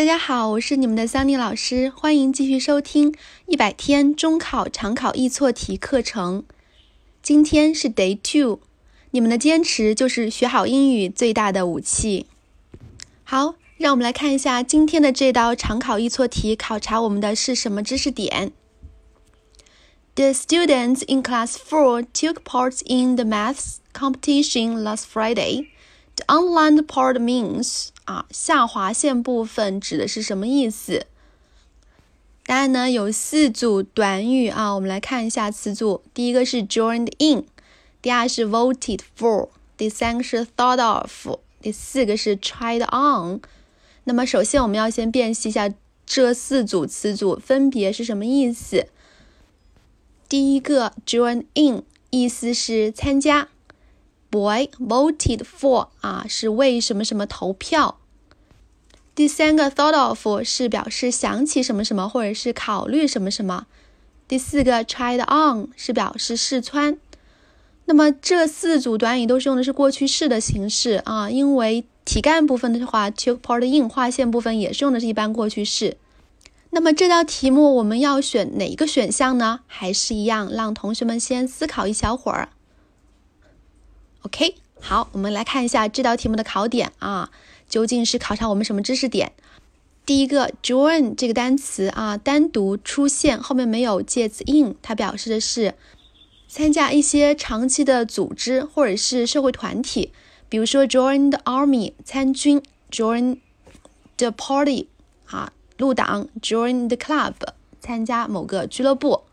大家好，我是你们的 Sunny 老师，欢迎继续收听一百天中考常考易错题课程。今天是 Day Two，你们的坚持就是学好英语最大的武器。好，让我们来看一下今天的这道常考易错题，考察我们的是什么知识点？The students in Class Four took part in the maths competition last Friday. The unlined part means 啊，下划线部分指的是什么意思？答案呢有四组短语啊，我们来看一下词组。第一个是 joined in，第二是 voted for，第三个是 thought of，第四个是 tried on。那么首先我们要先辨析一下这四组词组分别是什么意思。第一个 join in 意思是参加，boy voted for 啊是为什么什么投票。第三个 thought of 是表示想起什么什么，或者是考虑什么什么。第四个 tried on 是表示试穿。那么这四组短语都是用的是过去式的形式啊，因为题干部分的话，took part in 划线部分也是用的是一般过去式。那么这道题目我们要选哪一个选项呢？还是一样，让同学们先思考一小会儿。OK，好，我们来看一下这道题目的考点啊。究竟是考察我们什么知识点？第一个，join 这个单词啊，单独出现，后面没有介词 in，它表示的是参加一些长期的组织或者是社会团体，比如说 join the army 参军，join the party 啊入党，join the club 参加某个俱乐部。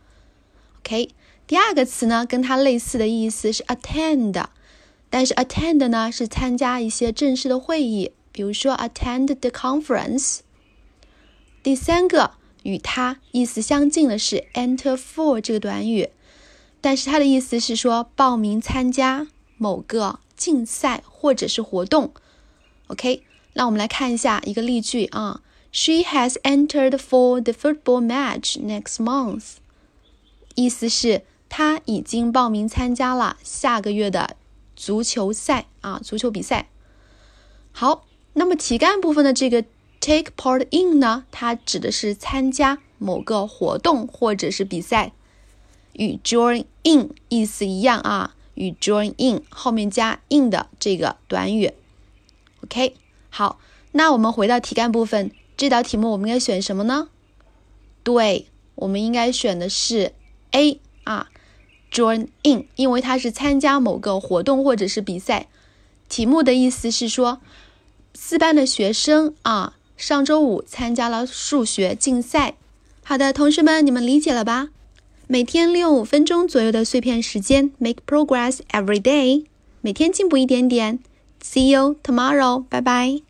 OK，第二个词呢，跟它类似的意思是 attend，但是 attend 呢是参加一些正式的会议。比如说，attend the conference。第三个与它意思相近的是 enter for 这个短语，但是它的意思是说报名参加某个竞赛或者是活动。OK，那我们来看一下一个例句啊，She has entered for the football match next month。意思是她已经报名参加了下个月的足球赛啊，足球比赛。好。那么题干部分的这个 take part in 呢，它指的是参加某个活动或者是比赛，与 join in 意思一样啊，与 join in 后面加 in 的这个短语。OK，好，那我们回到题干部分，这道题目我们应该选什么呢？对，我们应该选的是 A 啊，join in，因为它是参加某个活动或者是比赛。题目的意思是说。四班的学生啊，上周五参加了数学竞赛。好的，同学们，你们理解了吧？每天利用五分钟左右的碎片时间，make progress every day，每天进步一点点。See you tomorrow，拜拜。